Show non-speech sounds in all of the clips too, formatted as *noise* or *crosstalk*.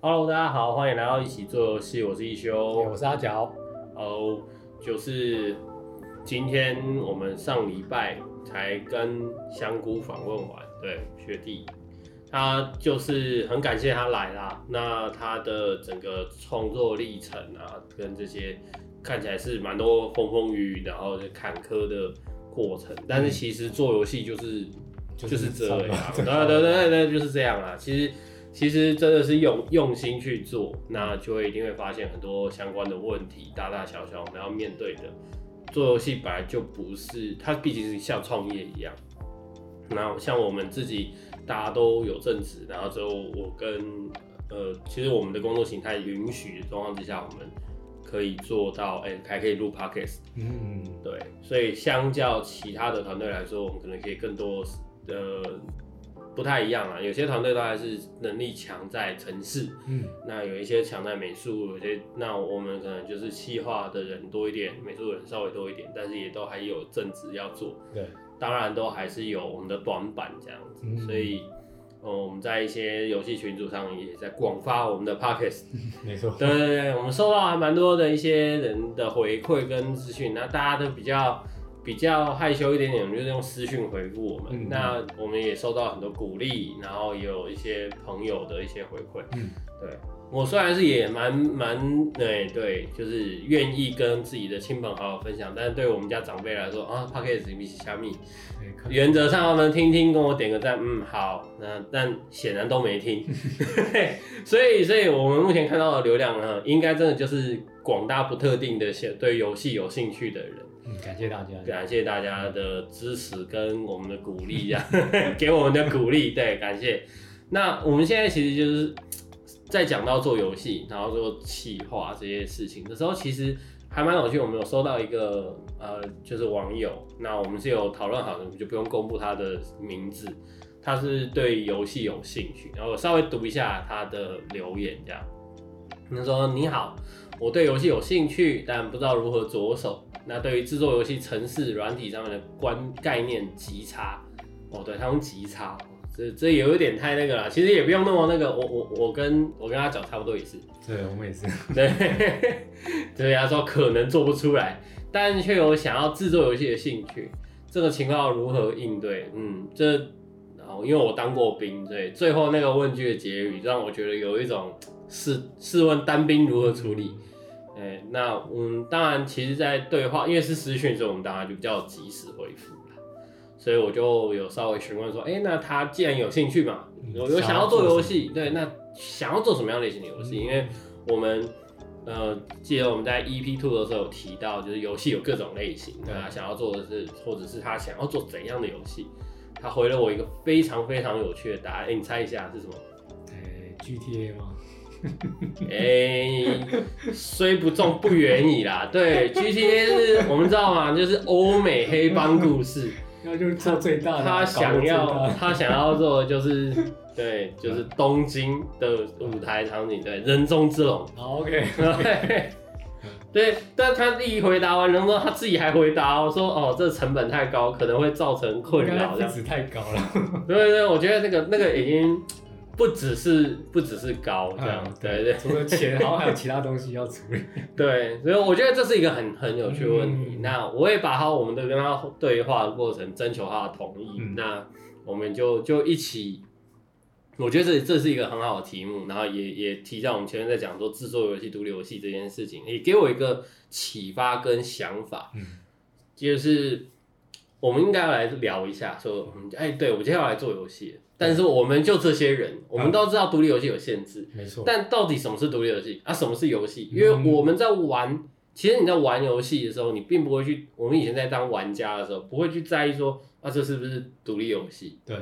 Hello，大家好，欢迎来到一起做游戏，我是一休。我是阿角。哦，就是今天我们上礼拜才跟香菇访问完，对学弟，他就是很感谢他来啦。那他的整个创作历程啊，跟这些看起来是蛮多风风雨雨，然后坎坷的过程。但是其实做游戏就是就是这样，对对对对，就是这样啊。其实其实真的是用用心去做，那就会一定会发现很多相关的问题，大大小小我们要面对的。做游戏本来就不是，它毕竟是像创业一样。那像我们自己，大家都有正职，然后之后我跟呃，其实我们的工作形态允许的状况之下，我们可以做到，哎、还可以录 podcast。嗯，对，所以相较其他的团队来说，我们可能可以更多呃不太一样啊。有些团队都还是能力强在城市，嗯，那有一些强在美术，有些那我们可能就是企划的人多一点，美术人稍微多一点，但是也都还有正职要做。对，当然都还是有我们的短板这样子，嗯所以。呃，我们在一些游戏群组上也在广发我们的 podcast，*laughs* 没错。对对对，我们收到还蛮多的一些人的回馈跟资讯，那大家都比较比较害羞一点点，就是用私讯回复我们。嗯那我们也收到很多鼓励，然后也有一些朋友的一些回馈。嗯，对我虽然是也蛮蛮对对，就是愿意跟自己的亲朋好友分享，但是对我们家长辈来说啊 p o d c a s 比起虾米，原则上他们听听，跟我点个赞，嗯，好，那但显然都没听，*laughs* 所以，所以我们目前看到的流量呢，应该真的就是广大不特定的些对游戏有兴趣的人。感谢大家。感谢大家的支持跟我们的鼓励，这 *laughs* 样给我们的鼓励，对，感谢。那我们现在其实就是在讲到做游戏，然后做企划这些事情的时候，其实还蛮有趣。我们有收到一个呃，就是网友，那我们是有讨论好的，我们就不用公布他的名字。他是对游戏有兴趣，然后我稍微读一下他的留言，这样。他说：“你好，我对游戏有兴趣，但不知道如何着手。那对于制作游戏程式软体上面的观概念极差。哦，对，他用极差，这这有一点太那个了。其实也不用那么那个，我我我跟我跟他讲差不多也是。对，我们也是。*laughs* 对，*laughs* 对，他说可能做不出来，但却有想要制作游戏的兴趣。这个情况要如何应对？嗯，这然后因为我当过兵，对，最后那个问句的结语让我觉得有一种 *tsk* 试试问单兵如何处理。哎，那嗯，当然，其实，在对话，因为是私讯，所以我们当然就比较及时回复啦。所以我就有稍微询问说，哎、那他既然有兴趣嘛，嗯有有想要做游戏，对，那想要做什么样类型的游戏？因为我们呃，记得我们在 EP Two 的时候有提到，就是游戏有各种类型，对那他想要做的是，或者是他想要做怎样的游戏？他回了我一个非常非常有趣的答案，哎、你猜一下是什么？哎，GTA 吗？*laughs* 哎、虽不中不远矣啦。对，GTA 是我们知道嘛，就是欧美黑帮故事。那就是做最大的。他想要他想要做的就是对，就是东京的舞台场景，对，人中之龙。*laughs* 好，OK。对，对，但他一回答完，然后他自己还回答我说：“哦，这成本太高，可能会造成困扰。”这样，子太高了。对对，我觉得那个那个已经不只是不只是高这样，嗯对对除了钱，然后还有其他东西要处理。*laughs* 对，所以我觉得这是一个很很有趣的问题。嗯那我也把好我们的跟他对话的过程征求他的同意，嗯那我们就就一起。我觉得这这是一个很好的题目，然后也也提到我们前面在讲说制作游戏、独立游戏这件事情，也给我一个启发跟想法，嗯，就是我们应该要来聊一下，说，嗯哎，对我今天要来做游戏，但是我们就这些人，我们都知道独立游戏有限制，没错。但到底什么是独立游戏啊？什么是游戏？因为我们在玩，其实你在玩游戏的时候，你并不会去，我们以前在当玩家的时候，不会去在意说啊，这是不是独立游戏对，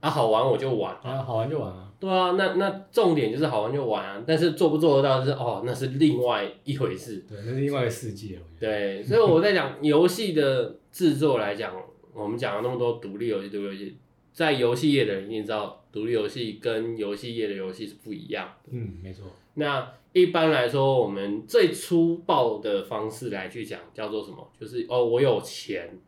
啊？好玩我就玩啊。啊，好玩就玩啊。对啊，那那重点就是好玩就玩啊，但是做不做得到，就是哦，那是另外一回事。对，那是另外一个世界。对，所以我在讲游戏的制作来讲，我们讲了那么多独立游戏，独立游戏，在游戏业的人一定知道，独立游戏跟游戏业的游戏是不一样的。嗯，没错。那一般来说，我们最粗暴的方式来去讲，叫做什么？就是哦，我有钱，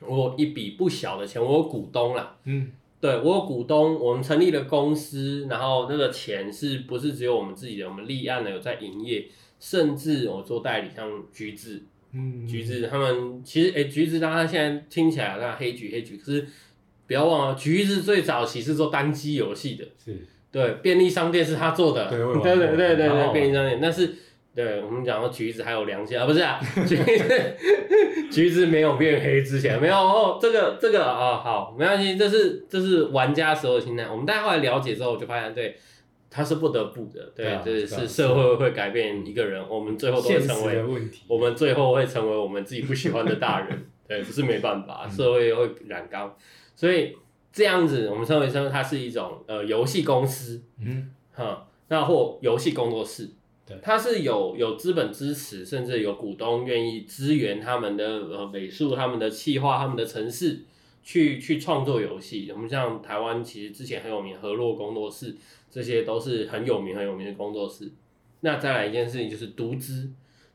我有一笔不小的钱，我有股东啦。嗯，对我有股东，我们成立了公司，然后那个钱是不是只有我们自己的？我们立案了有在营业，甚至我做代理，像橘子，嗯，橘子他们其实哎、橘子大家现在听起来那黑橘黑橘，可是不要忘了，橘子最早期是做单机游戏的，是。对，便利商店是他做的，对对对对对便利商店，但是对我们讲到橘子还有良心啊，不是啊，*laughs* 橘子 *laughs* 橘子没有变黑之前没有哦，这个这个啊、好没关系，这是这是玩家时候的心态，我们大家后来了解之后就发现，对，他是不得不的，对，这对啊是社会会改变一个人，我们最后都会成为我们最后会成为我们自己不喜欢的大人，*laughs* 对，不是没办法，嗯。社会会染缸，所以这样子，我们称为称它是一种呃游戏公司，嗯，哈，那或游戏工作室对，它是有有资本支持，甚至有股东愿意支援他们的呃美术、他们的企划、他们的城市去去创作游戏。我们像台湾其实之前很有名河洛工作室，这些都是很有名很有名的工作室。那再来一件事情就是独资，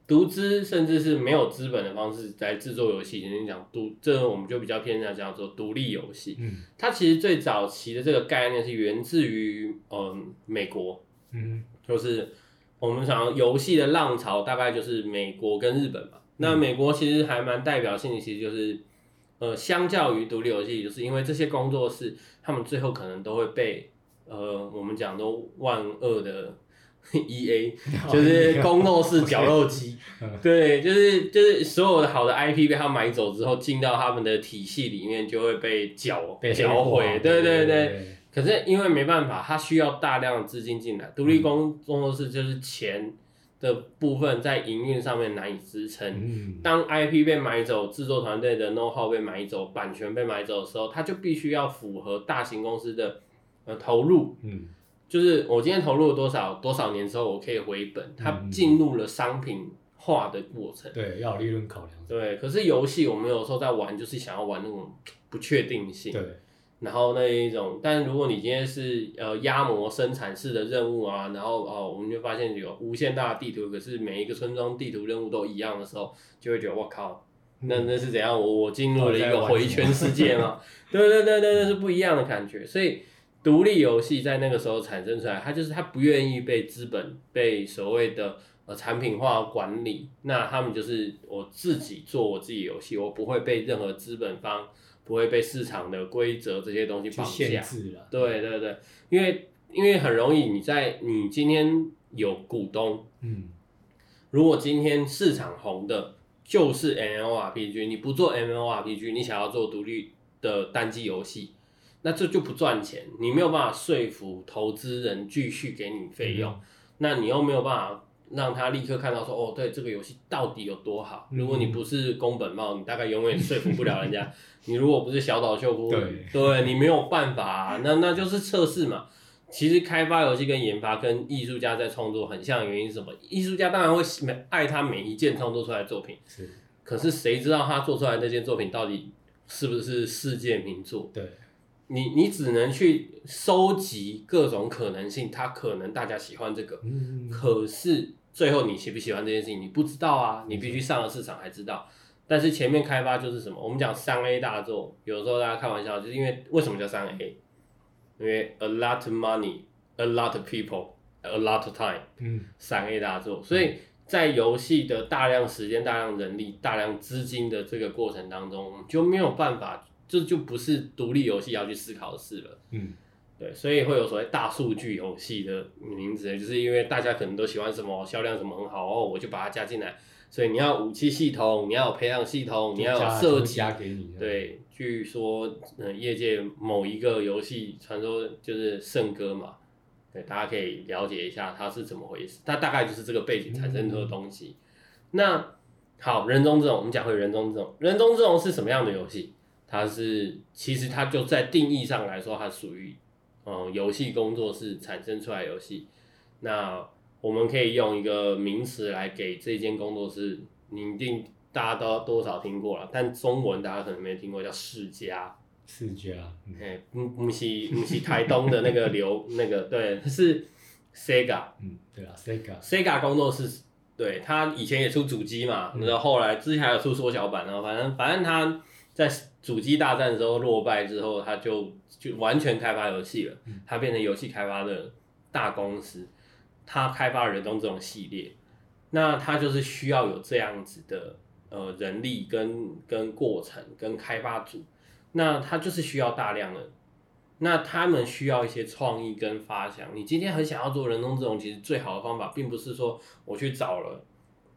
独资甚至是没有资本的方式来制作游戏。人家讲独，这我们就比较偏向叫做独立游戏。嗯它其实最早期的这个概念是源自于嗯美国，嗯就是我们想要游戏的浪潮，大概就是美国跟日本嘛。那美国其实还蛮代表性的，其实就是呃，相较于独立游戏，就是因为这些工作室，他们最后可能都会被呃，我们讲都万恶的 *laughs* E A，*laughs* 就是公 *laughs* 斗式绞肉机嗯，对，就是就是所有的好的 IP 被他买走之后，进到他们的体系里面，就会被绞被搅毁，对对对。对，可是因为没办法，它需要大量的资金进来，独立工工作室就是钱的部分在营运上面难以支撑。嗯，当 IP 被买走，制作团队的 know how 被买走，版权被买走的时候，它就必须要符合大型公司的呃投入，嗯就是我今天投入了多少多少年之后，我可以回本，它嗯进入了商品化的过程。对，要有利润考量，对，可是游戏我们有时候在玩，就是想要玩那种不确定性。对，然后那一种，但如果你今天是呃压模生产式的任务啊，然后哦，我们就发现有无限大的地图，可是每一个村庄地图任务都一样的时候，就会觉得我靠，那那是怎样？我我进入了一个回圈世界吗？对对对对，那是不一样的感觉。所以独立游戏在那个时候产生出来，它就是它不愿意被资本被所谓的呃产品化管理，那他们就是我自己做我自己游戏，我不会被任何资本方。不会被市场的规则这些东西绑架。限制了，对对对，因为因为很容易，你在你今天有股东，嗯如果今天市场红的就是 MMORPG，你不做 MMORPG，你想要做独立的单机游戏，那这就不赚钱，你没有办法说服投资人继续给你费用，那你又没有办法让他立刻看到说，哦，对这个游戏到底有多好。嗯如果你不是宫本茂，你大概永远说服不了人家。*laughs* 你如果不是小岛秀夫，对对你没有办法、啊，那那就是测试嘛。其实开发游戏跟研发跟艺术家在创作很像的原因是什么？艺术家当然会每爱他每一件创作出来的作品，是，可是谁知道他做出来的那件作品到底是不是世界名作？对，你你只能去收集各种可能性，他可能大家喜欢这个，嗯，可是最后你喜不喜欢这件事情你不知道啊，你必须上了市场才知道。但是前面开发就是什么？我们讲三 A 大作，有时候大家开玩笑，就是因为为什么叫三 A？因为 a lot of money, a lot of people, a lot of time，嗯三 A 大作。所以在游戏的大量时间、大量人力、大量资金的这个过程当中，就没有办法，这就不是独立游戏要去思考的事了。嗯对，所以会有所谓大数据游戏的名字，就是因为大家可能都喜欢什么销量什么很好哦，我就把它加进来。所以你要武器系统，你要有培养系统，你要有设计。加给你，，对，据说呃，业界某一个游戏传说就是圣歌嘛，对，大家可以了解一下它是怎么回事。它大概就是这个背景产生出的东西。那好，人中之龙，我们讲回人中之龙，人中之龙是什么样的游戏？它是其实它就在定义上来说，它属于嗯游戏工作室产生出来游戏。那我们可以用一个名词来给这间工作室，你一定大家都多少听过了，但中文大家可能没听过，叫世嘉。世家，嗯哎，不不是不是台东的那个流那个，对，是 Sega 嗯，对啊，Sega，Sega 工作室，对他以前也出主机嘛，嗯然后后来之前还有出缩小版，然后反正反正他在主机大战之后落败之后，他就就完全开发游戏了，他变成游戏开发的大公司，他开发人中这种系列，那他就是需要有这样子的呃人力跟跟过程跟开发组，那他就是需要大量的。那他们需要一些创意跟发想。你今天很想要做人工智能，其实最好的方法，并不是说我去找了，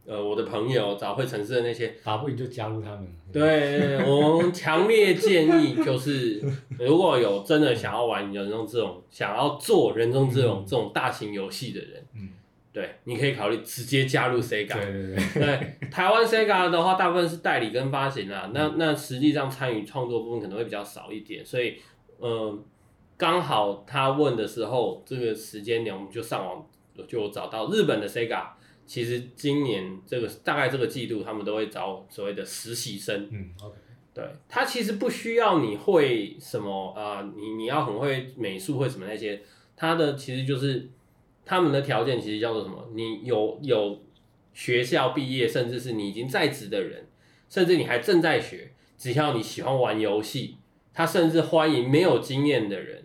呃，我的朋友找会城市的那些，打不赢就加入他们。对，我们强烈建议就是，如果有真的想要玩人中之龙、想要做人工智能这种大型游戏的人，嗯，对，你可以考虑直接加入 Sega。对对对。对，台湾 Sega 的话，大部分是代理跟发行啊，那那实际上参与创作部分可能会比较少一点，所以，嗯。刚好他问的时候，这个时间点我们就上网就找到日本的 Sega，其实今年这个大概这个季度他们都会招所谓的实习生。嗯，OK。对他其实不需要你会什么啊，你你要很会美术会什么那些，他的其实就是他们的条件其实叫做什么？你有有学校毕业，甚至是你已经在职的人，甚至你还正在学，只要你喜欢玩游戏，他甚至欢迎没有经验的人。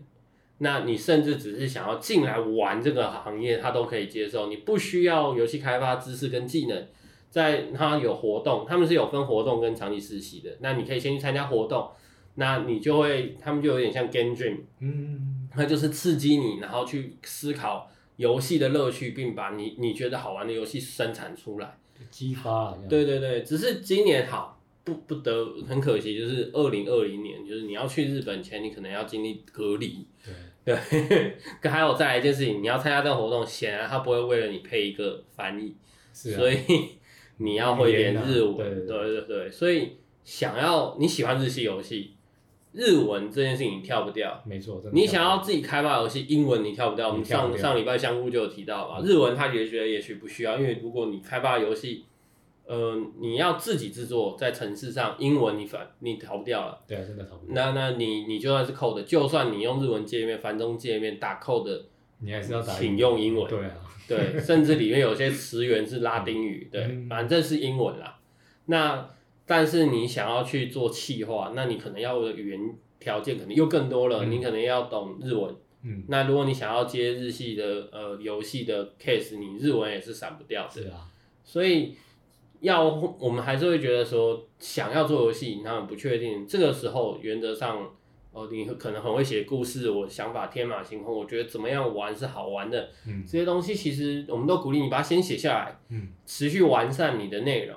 那你甚至只是想要进来玩这个行业，他都可以接受。你不需要游戏开发知识跟技能，在他有活动，他们是有分活动跟长期实习的。那你可以先去参加活动，那你就会，他们就有点像 game dream，嗯，那就是刺激你，然后去思考游戏的乐趣，并把你你觉得好玩的游戏生产出来，激发。对对对，只是今年好不不得很可惜，就是二零二零年，就是你要去日本前，你可能要经历隔离。对。*laughs* 对，还有再来一件事情，你要参加这个活动，显然他不会为了你配一个翻译，所以你要会点日文，对对对，所以想要你喜欢日系游戏，日文这件事情你跳不掉，没错，你想要自己开发游戏，英文你跳不掉，我们上上礼拜香菇就有提到嘛，日文他也觉得也许不需要，因为如果你开发游戏。呃，你要自己制作在城市上，英文你反你逃不掉了。对啊，真的逃不掉。那那你你就算是 code，就算你用日文界面、繁中界面打 code，你还是要打，请用英文。对啊，对，甚至里面有些词源是拉 *laughs* 丁语，对，反正是英文啦。那但是你想要去做气化，那你可能要的语言条件可能又更多了，你可能要懂日文。嗯。那如果你想要接日系的呃游戏的 case，你日文也是闪不掉的。是啊。所以。要我们还是会觉得说，想要做游戏，那不确定。这个时候，原则上，哦，你可能很会写故事，我想法天马行空，我觉得怎么样玩是好玩的。嗯，这些东西其实我们都鼓励你把它先写下来，嗯，持续完善你的内容，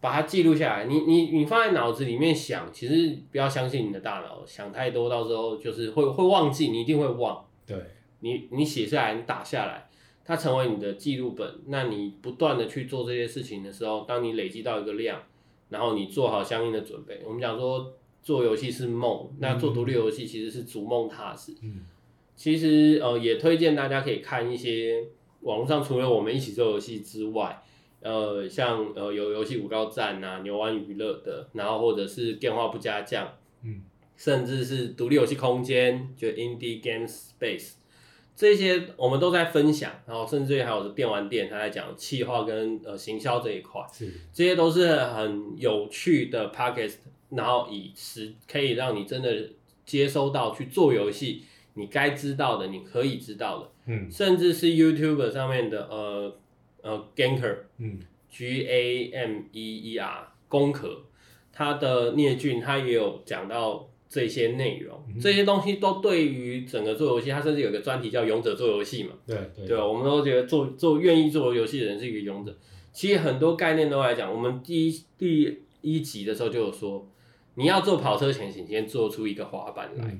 把它记录下来。你你你放在脑子里面想，其实不要相信你的大脑，想太多，到时候就是会会忘记，你一定会忘。对，你你写下来，你打下来。它成为你的记录本，那你不断的去做这些事情的时候，当你累积到一个量，然后你做好相应的准备。我们讲说做游戏是梦，那做独立游戏其实是逐梦踏实。嗯，其实呃也推荐大家可以看一些网络上除了我们一起做游戏之外，呃像呃有游戏五高站啊、牛湾娱乐的，然后或者是电话不加酱，嗯，甚至是独立游戏空间，就 Indie Game Space。这些我们都在分享，然后甚至还有电玩店，他在讲企划跟呃行销这一块，是。这些都是很有趣的 podcast，然后以实可以让你真的接收到去做游戏，你该知道的，你可以知道的，嗯，甚至是 YouTube 上面的呃呃 Ganker，嗯，G A M E E R 攻壳，他的聂俊他也有讲到。这些内容，这些东西都对于整个做游戏，它甚至有个专题叫“勇者做游戏”嘛。对对，我们都觉得做做愿意做游戏的人是一个勇者。其实很多概念都来讲，我们第一第一集的时候就有说，你要做跑车前，请先做出一个滑板来。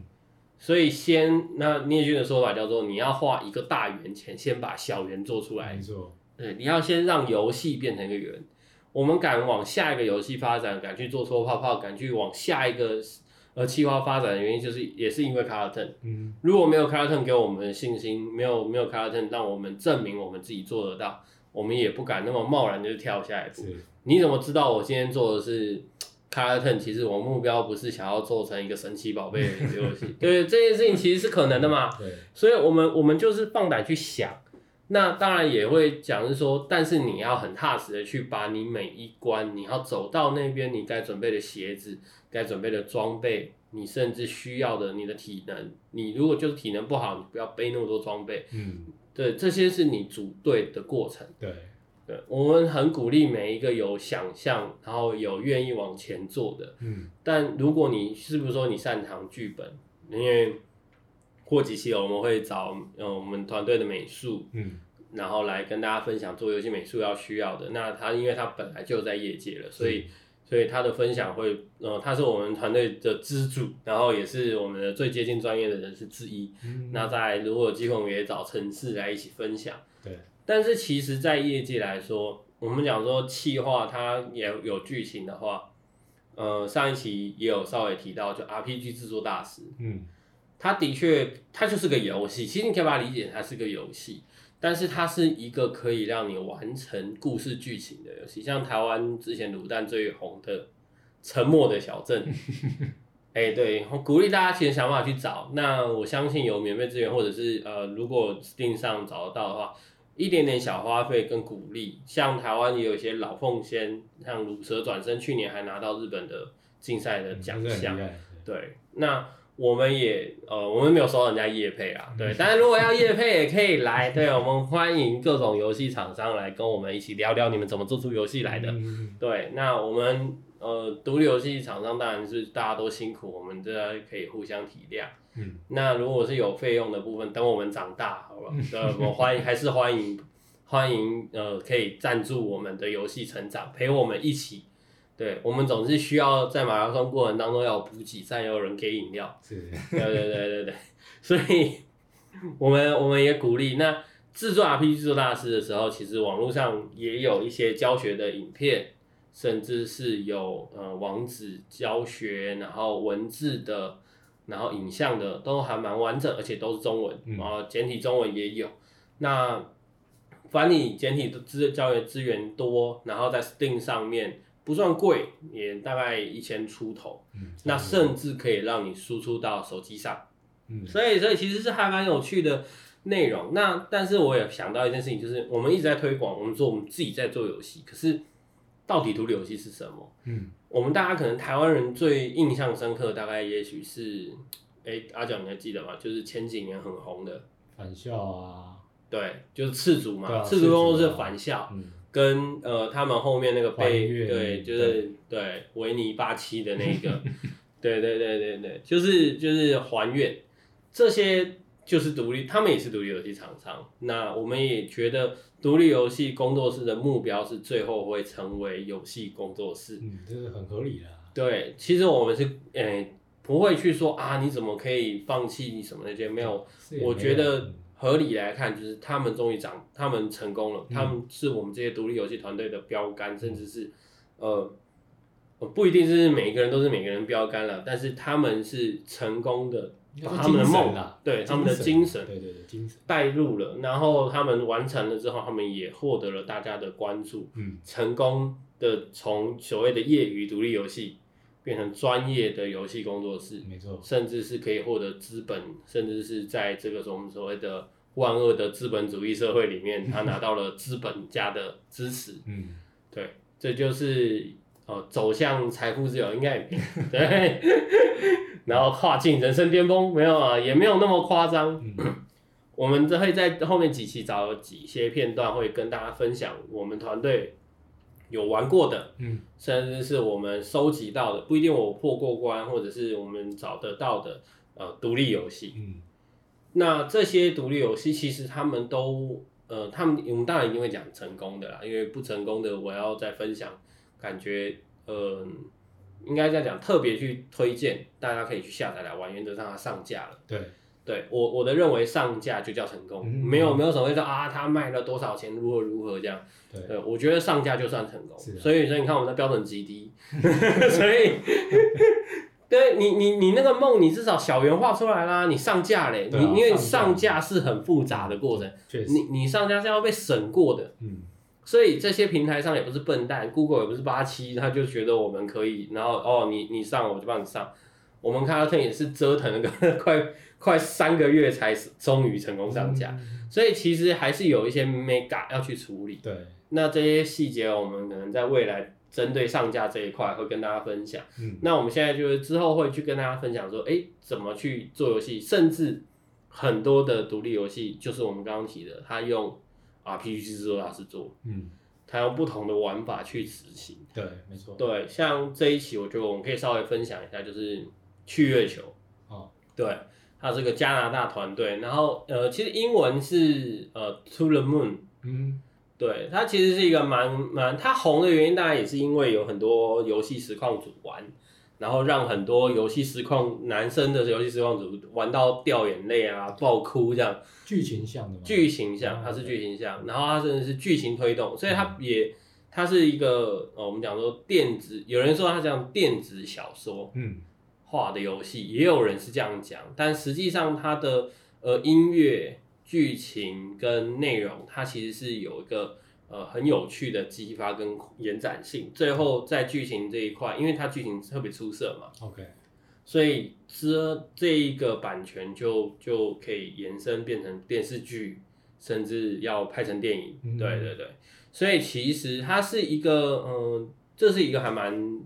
所以先那聂俊的说法叫做，你要画一个大圆前，先把小圆做出来。没错。对，你要先让游戏变成一个圆。我们敢往下一个游戏发展，敢去做搓泡泡，敢去往下一个。而企划发展的原因就是，也是因为 Carlton。嗯，如果没有 Carlton 给我们的信心，没有没有 Carlton 让我们证明我们自己做得到，我们也不敢那么贸然就跳下一步。你怎么知道我今天做的是 Carlton？其实我目标不是想要做成一个神奇宝贝的游戏。对，这件事情其实是可能的嘛。对，所以我们我们就是放胆去想。那当然也会讲是说，但是你要很踏实的去把你每一关，你要走到那边，你该准备的鞋子。该准备的装备，你甚至需要的你的体能，你如果就是体能不好，你不要背那么多装备。嗯，对，这些是你组队的过程。对，对，我们很鼓励每一个有想象，然后有愿意往前做的。嗯，但如果你是不是说你擅长剧本？因为过几期我们会找呃我们团队的美术，嗯，然后来跟大家分享做游戏美术要需要的。那他因为他本来就在业界了，所以所以他的分享会呃他是我们团队的支柱，然后也是我们的最接近专业的人士之一。嗯那在如果有机会，我们也找城市来一起分享。对，但是其实，在业界来说，我们讲说企划它也有剧情的话，呃，上一期也有稍微提到，就 RPG 制作大师，嗯，他的确它就是个游戏，其实你可以把它理解它是个游戏，但是它是一个可以让你完成故事剧情的游戏，像台湾之前卤蛋最红的《沉默的小镇》。*laughs* 哎、对，鼓励大家其实想办法去找。那我相信有免费资源，或者是呃，如果 Steam 上找得到的话，一点点小花费跟鼓励。像台湾也有一些老凤仙，像乳蛇转身，去年还拿到日本的竞赛的奖项对，那我们也呃，我们没有收到人家业配啊，对，但是如果要业配也可以来，*laughs* 对，我们欢迎各种游戏厂商来跟我们一起聊聊你们怎么做出游戏来的。嗯对，那我们呃，独立游戏厂商当然是大家都辛苦，我们这可以互相体谅。嗯，那如果是有费用的部分，等我们长大，好吧？呃，我 *laughs* 欢迎，还是欢迎，欢迎呃，可以赞助我们的游戏成长，陪我们一起。对，我们总是需要在马拉松过程当中要有补给站，有人给饮料。是，对对对对对，所以我们我们也鼓励那制作 RPG 制作大师的时候，其实网络上也有一些教学的影片，甚至是有呃网址教学，然后文字的，然后影像的都还蛮完整，而且都是中文，嗯然后简体中文也有。那繁体简体的资教学资源多，然后在 Steam 上面不算贵，也大概一千出头。嗯，那甚至可以让你输出到手机上，嗯所以所以其实是还蛮有趣的内容。那但是我也想到一件事情，就是我们一直在推广，我们说我们自己在做游戏，可是到底独立游戏是什么？嗯我们大家可能台湾人最印象深刻，大概也许是，哎、阿角你还记得吗？就是前几年很红的，返校啊，对，就是赤足嘛，啊赤足公司赤足啊返校，嗯跟呃他们后面那个被对，就是对维尼八七的那个，对对对对对，就是就是还原。这些就是独立，他们也是独立游戏厂商。那我们也觉得独立游戏工作室的目标是最后会成为游戏工作室。嗯，这是很合理的。啊，对，其实我们是诶、不会去说啊你怎么可以放弃你什么那些没有，我觉得嗯合理来看，就是他们终于长，他们成功了，嗯。他们是我们这些独立游戏团队的标杆，甚至是呃，呃不一定是每个人都是每个人标杆了，但是他们是成功的，把他们的梦对他们的精神对对对，精神，带入了，然后他们完成了之后，他们也获得了大家的关注，嗯。成功的从所谓的业余独立游戏变成专业的游戏工作室，没错，甚至是可以获得资本，甚至是在这个我们所谓的万恶的资本主义社会里面，他拿到了资本家的支持。嗯对，这就是呃走向财富自由，应该也对，*laughs* 然后跨进人生巅峰，没有啊，也没有那么夸张。嗯我们这会在后面几期找几些片段，会跟大家分享我们团队有玩过的，嗯甚至是我们收集到的，不一定我破过关，或者是我们找得到的呃独立游戏。嗯那这些独立游戏其实他们都呃，他们我们当然一定会讲成功的啦，因为不成功的我要再分享，感觉呃应该这样讲，特别去推荐大家可以去下载来玩，原则上它上架了。对，对我我的认为上架就叫成功，嗯没有没有所谓的啊，他卖了多少钱，如何如何这样。对对，我觉得上架就算成功。是啊所以所以你看我们的标准极低，*laughs* 所以 *laughs* 对你你你那个梦，你至少小圆画出来啦，你上架嘞，对啊你因为上上架是很复杂的过程，确实，你你上架是要被审过的。嗯所以这些平台上也不是笨蛋，Google 也不是八七，他就觉得我们可以，然后哦，你你上我就帮你上。我们卡特也是折腾了个 *laughs* 快快三个月才终于成功上架，嗯所以其实还是有一些 mega 要去处理。对，那这些细节我们可能在未来针对上架这一块会跟大家分享。嗯，那我们现在就是之后会去跟大家分享说，哎，怎么去做游戏，甚至很多的独立游戏，就是我们刚刚提的，他用 RPG 制作大师做，嗯，他用不同的玩法去执行。对，没错。对，像这一期，我觉得我们可以稍微分享一下，就是去月球。哦，对，它是个加拿大团队，然后呃，其实英文是呃 To the Moon。嗯，对，它其实是一个蛮蛮，它红的原因当然也是因为有很多游戏实况组玩，然后让很多游戏实况男生的游戏实况组玩到掉眼泪啊、爆哭这样。剧情向的嘛。剧情向，它是剧情向，然后它真的是剧情推动，所以它也它是一个呃，我们讲说电子，有人说它像电子小说嗯，化的游戏，也有人是这样讲，但实际上它的呃音乐、剧情跟内容，它其实是有一个呃很有趣的激发跟延展性。最后在剧情这一块，因为它剧情特别出色嘛，OK，所以这这一个版权就就可以延伸变成电视剧，甚至要拍成电影。嗯对对对，所以其实它是一个，嗯、这是一个还蛮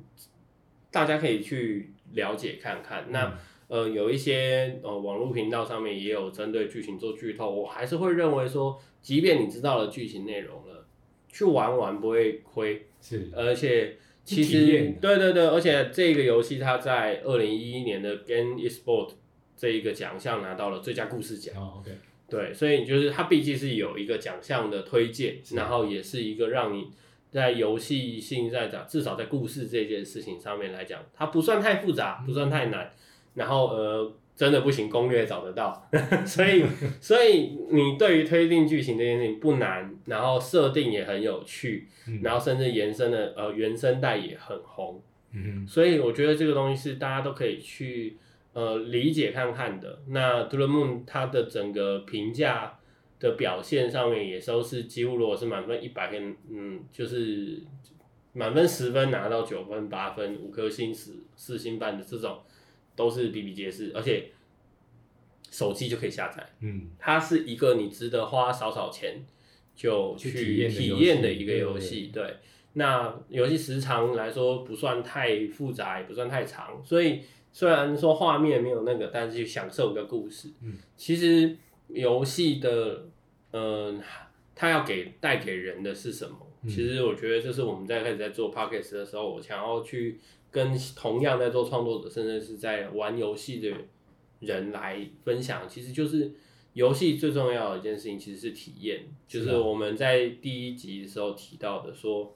大家可以去了解看看。那呃，有一些呃网络频道上面也有针对剧情做剧透，我还是会认为说，即便你知道了剧情内容了，去玩玩不会亏。是，而且其实对对对，而且这个游戏它在二零一一年的 Game Esport 这一个奖项拿到了最佳故事奖。哦，OK，对，所以就是它毕竟是有一个奖项的推荐，然后也是一个让你在游戏性在讲，至少在故事这件事情上面来讲，它不算太复杂，不算太难，然后呃。真的不行，攻略找得到，*laughs* 所以所以你对于推进剧情这件事情不难，然后设定也很有趣，嗯然后甚至延伸的呃原声带也很红，嗯所以我觉得这个东西是大家都可以去呃理解看看的。那 To the Moon 它的整个评价的表现上面也都是几乎如果是满分一百分，嗯，就是满分十分拿到九分、八分、五颗星、四四星半的这种都是比比皆是，而且手机就可以下载。嗯它是一个你值得花少少钱就去去体体验的一个游戏。对，那游戏时长来说不算太复杂，也不算太长，所以虽然说画面没有那个，但是去享受一个故事。嗯，其实游戏的，嗯、它要给带给人的是什么？嗯其实我觉得就是我们在开始在做 podcast 的时候，我想要去跟同样在做创作者，甚至是在玩游戏的人来分享，其实就是游戏最重要的一件事情，其实是体验。就是啊我们在第一集的时候提到的说，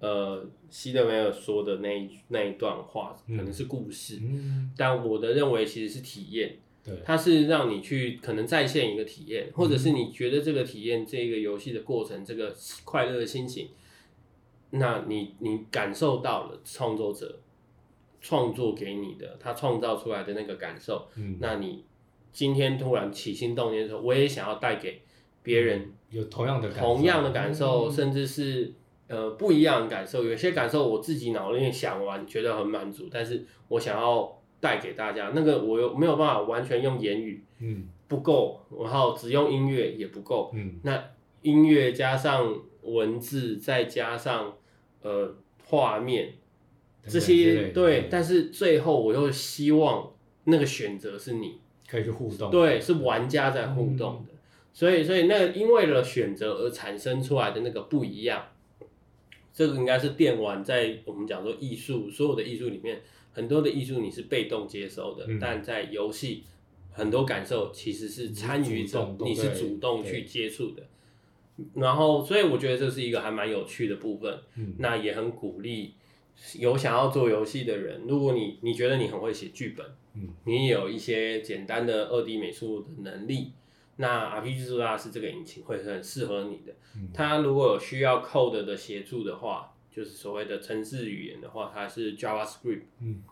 呃，西德梅尔说的那一那一段话，可能是故事，嗯，但我的认为其实是体验。对，它是让你去可能再现一个体验，或者是你觉得这个体验这个游戏的过程，这个快乐的心情，那你你感受到了创作者创作给你的，他创造出来的那个感受，嗯，那你今天突然起心动念的时候，我也想要带给别人有同样的感同样的感受，嗯甚至是呃不一样的感受。有些感受我自己脑里面想完，觉得很满足，但是我想要带给大家，那个我又没有办法完全用言语嗯。不够，然后只用音乐也不够。嗯。那音乐加上文字，再加上呃画面这些对，但是最后我又希望那个选择是你。可以去互动，对，是玩家在互动的，所以所以那个因为了选择而产生出来的那个不一样，这个应该是电玩在我们讲说艺术所有的艺术里面，很多的艺术你是被动接收的，嗯。但在游戏很多感受其实是参与者你，你是是主动去接触的。然后，所以我觉得这是一个还蛮有趣的部分，嗯。那也很鼓励有想要做游戏的人，如果你你觉得你很会写剧本，嗯。你有一些简单的二 D 美术的能力，那 RPG 制作大师这个引擎会很适合你的。嗯。它如果有需要 code 的协助的话，就是所谓的程式语言的话，它是 JavaScript，嗯。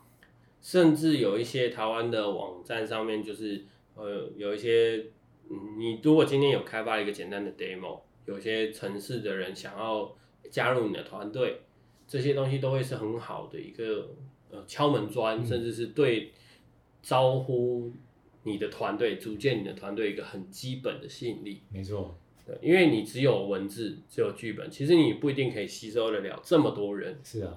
甚至有一些台湾的网站上面就是呃有一些，嗯你如果今天有开发一个简单的 demo，有些城市的人想要加入你的团队，这些东西都会是很好的一个呃敲门砖，嗯。甚至是对招呼你的团队、组建你的团队一个很基本的吸引力。没错，对，因为你只有文字，只有剧本，其实你不一定可以吸收得了这么多人。是啊，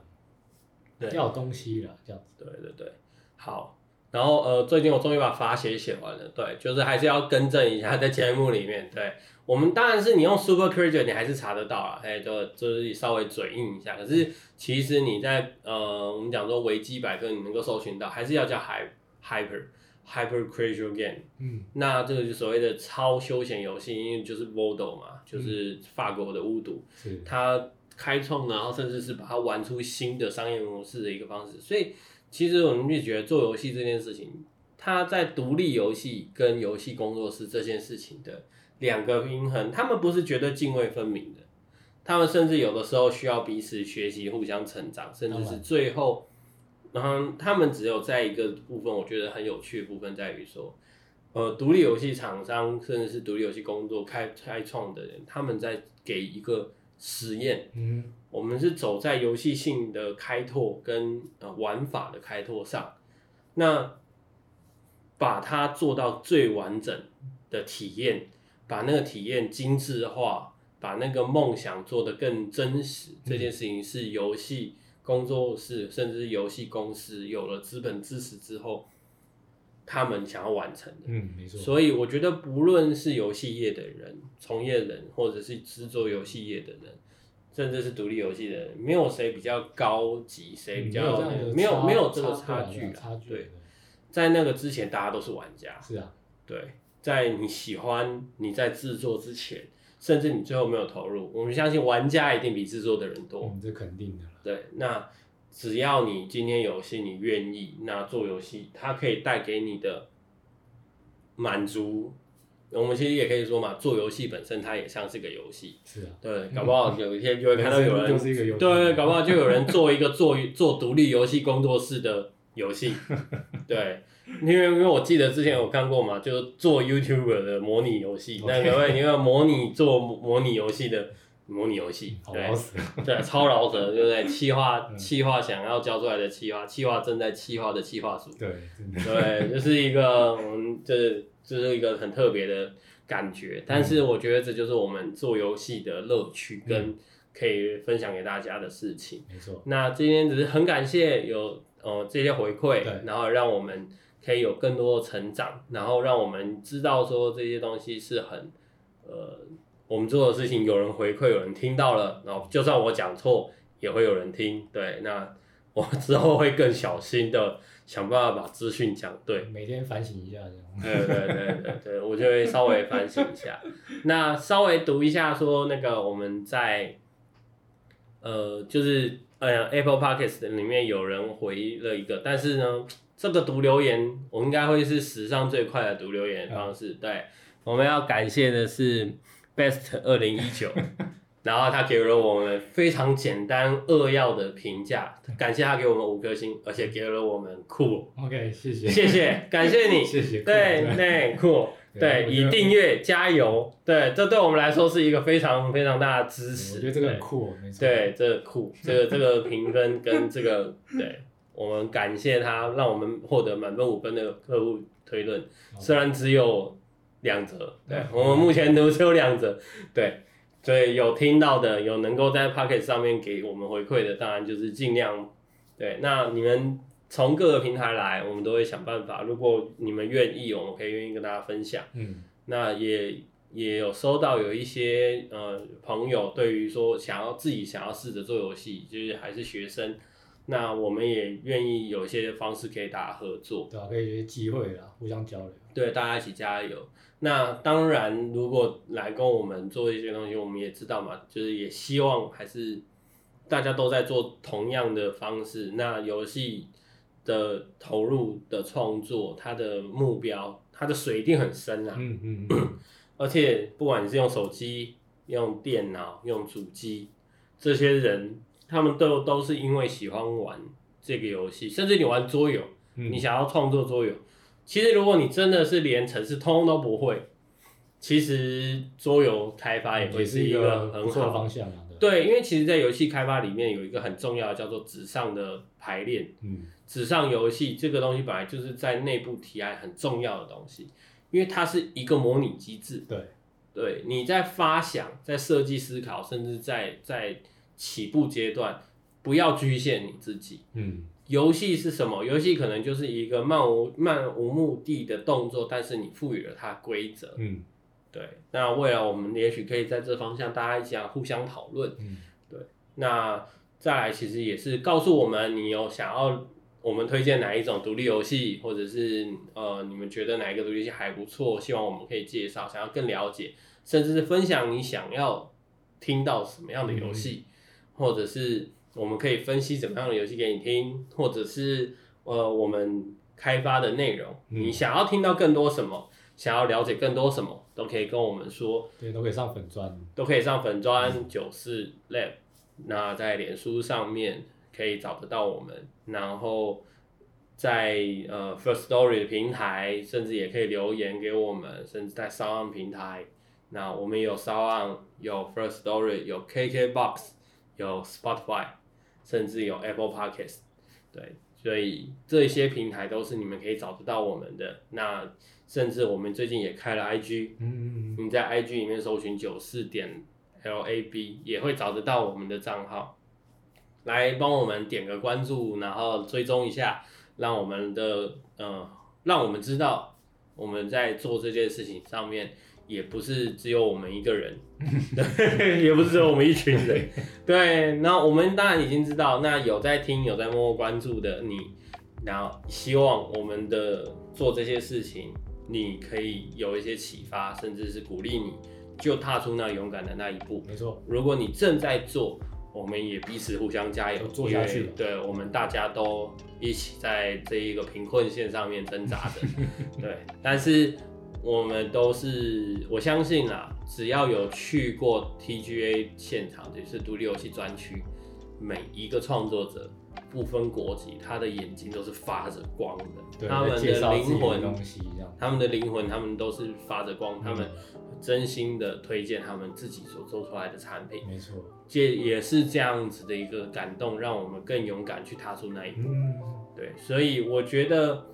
对要有东西了，这样子。对对对，好。然后呃，最近我终于把发写写完了。对，就是还是要更正一下，在节目里面，对我们当然是你用 Super Creator，你还是查得到啊，哎，就就是稍微嘴硬一下。可是其实你在呃，我们讲说维基百科你能够搜寻到，还是要叫 Hy Hyper Hyper Creator Game。嗯，那这个就所谓的超休闲游戏，因为就是 Voodoo 嘛，就是法国的巫毒，是，它开创，然后甚至是把它玩出新的商业模式的一个方式。所以其实我们就觉得做游戏这件事情，它在独立游戏跟游戏工作室这件事情的两个平衡，他们不是绝对泾渭分明的，他们甚至有的时候需要彼此学习、互相成长，甚至是最后，然后他们只有在一个部分，我觉得很有趣的部分在于说。呃，独立游戏厂商甚至是独立游戏工作开开创的人，他们在给一个实验，嗯，我们是走在游戏性的开拓跟呃玩法的开拓上，那把它做到最完整的体验，把那个体验精致化，把那个梦想做得更真实，这件事情是游戏工作室甚至是游戏公司有了资本支持之后。他们想要完成的，嗯，没错。所以我觉得，不论是游戏业的人、从业人，或者是制作游戏业的人，甚至是独立游戏的人，没有谁比较高级，谁比较没有没有这个差距差距。对，在那个之前，大家都是玩家。是啊。对，在你喜欢你在制作之前，甚至你最后没有投入，我们相信玩家一定比制作的人多。嗯，这肯定的。对，那。只要你今天游戏你愿意，那做游戏它可以带给你的满足，我们其实也可以说嘛，做游戏本身它也像是个游戏。是啊。对，搞不好有一天就会看到有人 *laughs* *laughs* 对，搞不好就有人做一个做做独立游戏工作室的游戏。*laughs* 对，*laughs* 因为因为我记得之前有看过嘛，就是做 YouTuber 的模拟游戏，那各位你要模拟做模拟游戏的。模拟游戏，对，对，超老者，*laughs* 对不对？企划，企划想要交出来的企划，企划正在企划的企划组，对，对，就是一个，我们这这是一个很特别的感觉。但是我觉得这就是我们做游戏的乐趣，跟可以分享给大家的事情。没错。那今天只是很感谢有呃这些回馈，然后让我们可以有更多的成长，然后让我们知道说这些东西是很呃。我们做的事情有人回馈，有人听到了，然后就算我讲错，也会有人听。对，那我之后会更小心的想办法把资讯讲对。每天反省一下这样。对对对对对，我就会稍微反省一下。那稍微读一下说那个我们在，呃，就是哎呀 Apple Podcast 里面有人回了一个，但是呢，这个读留言我应该会是史上最快的读留言方式。对，我们要感谢的是。Best 二零一九，*laughs* 然后他给了我们非常简单扼要的评价，感谢他给我们五颗星，而且给了我们酷。OK，谢谢，谢谢，感谢你，*laughs* 谢谢，对对酷，对，以订阅加油，对，这对我们来说是一个非常非常大的支持。我觉得这个很酷，没错。对，这个酷，这个这个评分跟这个，对我们感谢他，让我们获得满分五分的客户推论，虽然只有。两折，对我们目前都只有两折，对，所以有听到的，有能够在 Pocket 上面给我们回馈的，当然就是尽量，对，那你们从各个平台来，我们都会想办法，如果你们愿意，我们可以愿意跟大家分享，嗯，那也也有收到有一些呃朋友对于说想要自己想要试着做游戏，就是还是学生。那我们也愿意有一些方式可以大家合作，对啊，可以有些机会啦，互相交流，对，大家一起加油。那当然，如果来跟我们做一些东西，我们也知道嘛，就是也希望还是大家都在做同样的方式。那游戏的投入的创作，它的目标，它的水一定很深啊。嗯嗯嗯。*clears throat* 而且不管你是用手机、用电脑、用主机，这些人。他们都都是因为喜欢玩这个游戏，甚至你玩桌游，你想要创作桌游，其实如果你真的是连城市通通都不会，其实桌游开发也会是一个很好的方向啊。对，因为其实，在游戏开发里面有一个很重要的叫做纸上的排练，嗯，纸上游戏这个东西本来就是在内部提案很重要的东西，因为它是一个模拟机制。对。对，你在发想、在设计思考，甚至在在起步阶段，不要局限你自己。嗯，游戏是什么？游戏可能就是一个漫无漫无目的的动作，但是你赋予了它规则。嗯，对，那未来我们也许可以在这方向大家一起来互相讨论。嗯，对，那再来其实也是告诉我们，你有想要我们推荐哪一种独立游戏，或者是呃你们觉得哪一个独立游戏还不错，希望我们可以介绍，想要更了解，甚至是分享你想要听到什么样的游戏，或者是我们可以分析怎么样的游戏给你听，或者是呃我们开发的内容，嗯你想要听到更多什么，想要了解更多什么，都可以跟我们说。对，都可以上粉砖。都可以上粉砖九四 lab，那在脸书上面可以找得到我们，然后在呃 First Story 的平台，甚至也可以留言给我们，甚至在 s o u n 平台，那我们有 s o u n 有 First Story，有 KKBox，有 Spotify，甚至有 Apple Podcast，对，所以这些平台都是你们可以找得到我们的。那甚至我们最近也开了 IG，嗯嗯嗯，你在 IG 里面搜寻九四点 LAB 也会找得到我们的账号，来帮我们点个关注，然后追踪一下，让我们的呃，让我们知道我们在做这件事情上面也不是只有我们一个人，对，也不是只有我们一群人，对。那我们当然已经知道，那有在听、有在默默关注的你，然后希望我们的做这些事情，你可以有一些启发，甚至是鼓励你，就踏出那勇敢的那一步。没错，如果你正在做，我们也彼此互相加油都，做下去对，我们大家都一起在这一个贫困线上面挣扎着。*laughs* 对，但是我们都是，我相信啊，只要有去过 TGA 现场，就是独立游戏专区，每一个创作者。不分国籍，他的眼睛都是发着光的，对，他们的灵魂东西。他们的灵魂，他们都是发着光，他们真心的推荐他们自己所做出来的产品，没错，这也是这样子的一个感动，让我们更勇敢去踏出那一步。嗯，对，所以我觉得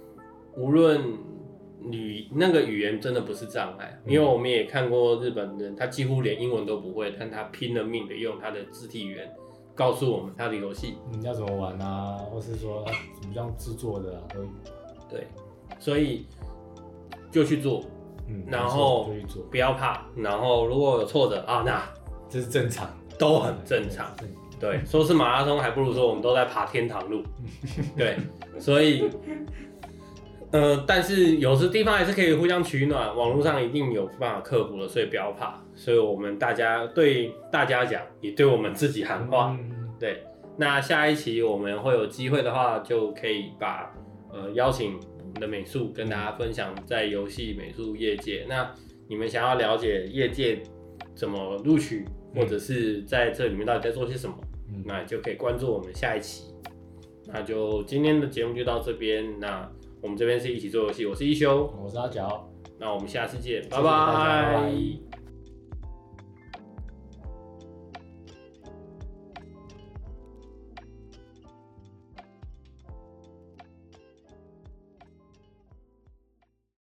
无论语那个语言真的不是障碍，因为我们也看过日本人，他几乎连英文都不会，但他拼了命的用他的肢体语言告诉我们他的游戏。你要怎么玩啊，或是说、啊、怎么样制作的啊，都有。对，所以就去做，嗯，然后没错就去做，不要怕，然后如果有挫折啊，那这是正常，*laughs* 都很正常。对。对，说是马拉松，还不如说我们都在爬天堂路。*laughs* 对，所以，呃，但是有时地方还是可以互相取暖，网络上一定有办法克服的，所以不要怕。所以我们大家对大家讲，也对我们自己喊话。嗯对，那下一期我们会有机会的话，就可以把呃邀请我们的美术跟大家分享在游戏美术业界。那你们想要了解业界怎么录取，或者是在这里面到底在做些什么？嗯那就可以关注我们下一期。那就今天的节目就到这边。那我们这边是一起做游戏，我是一休。我是阿角，那我们下次见，拜拜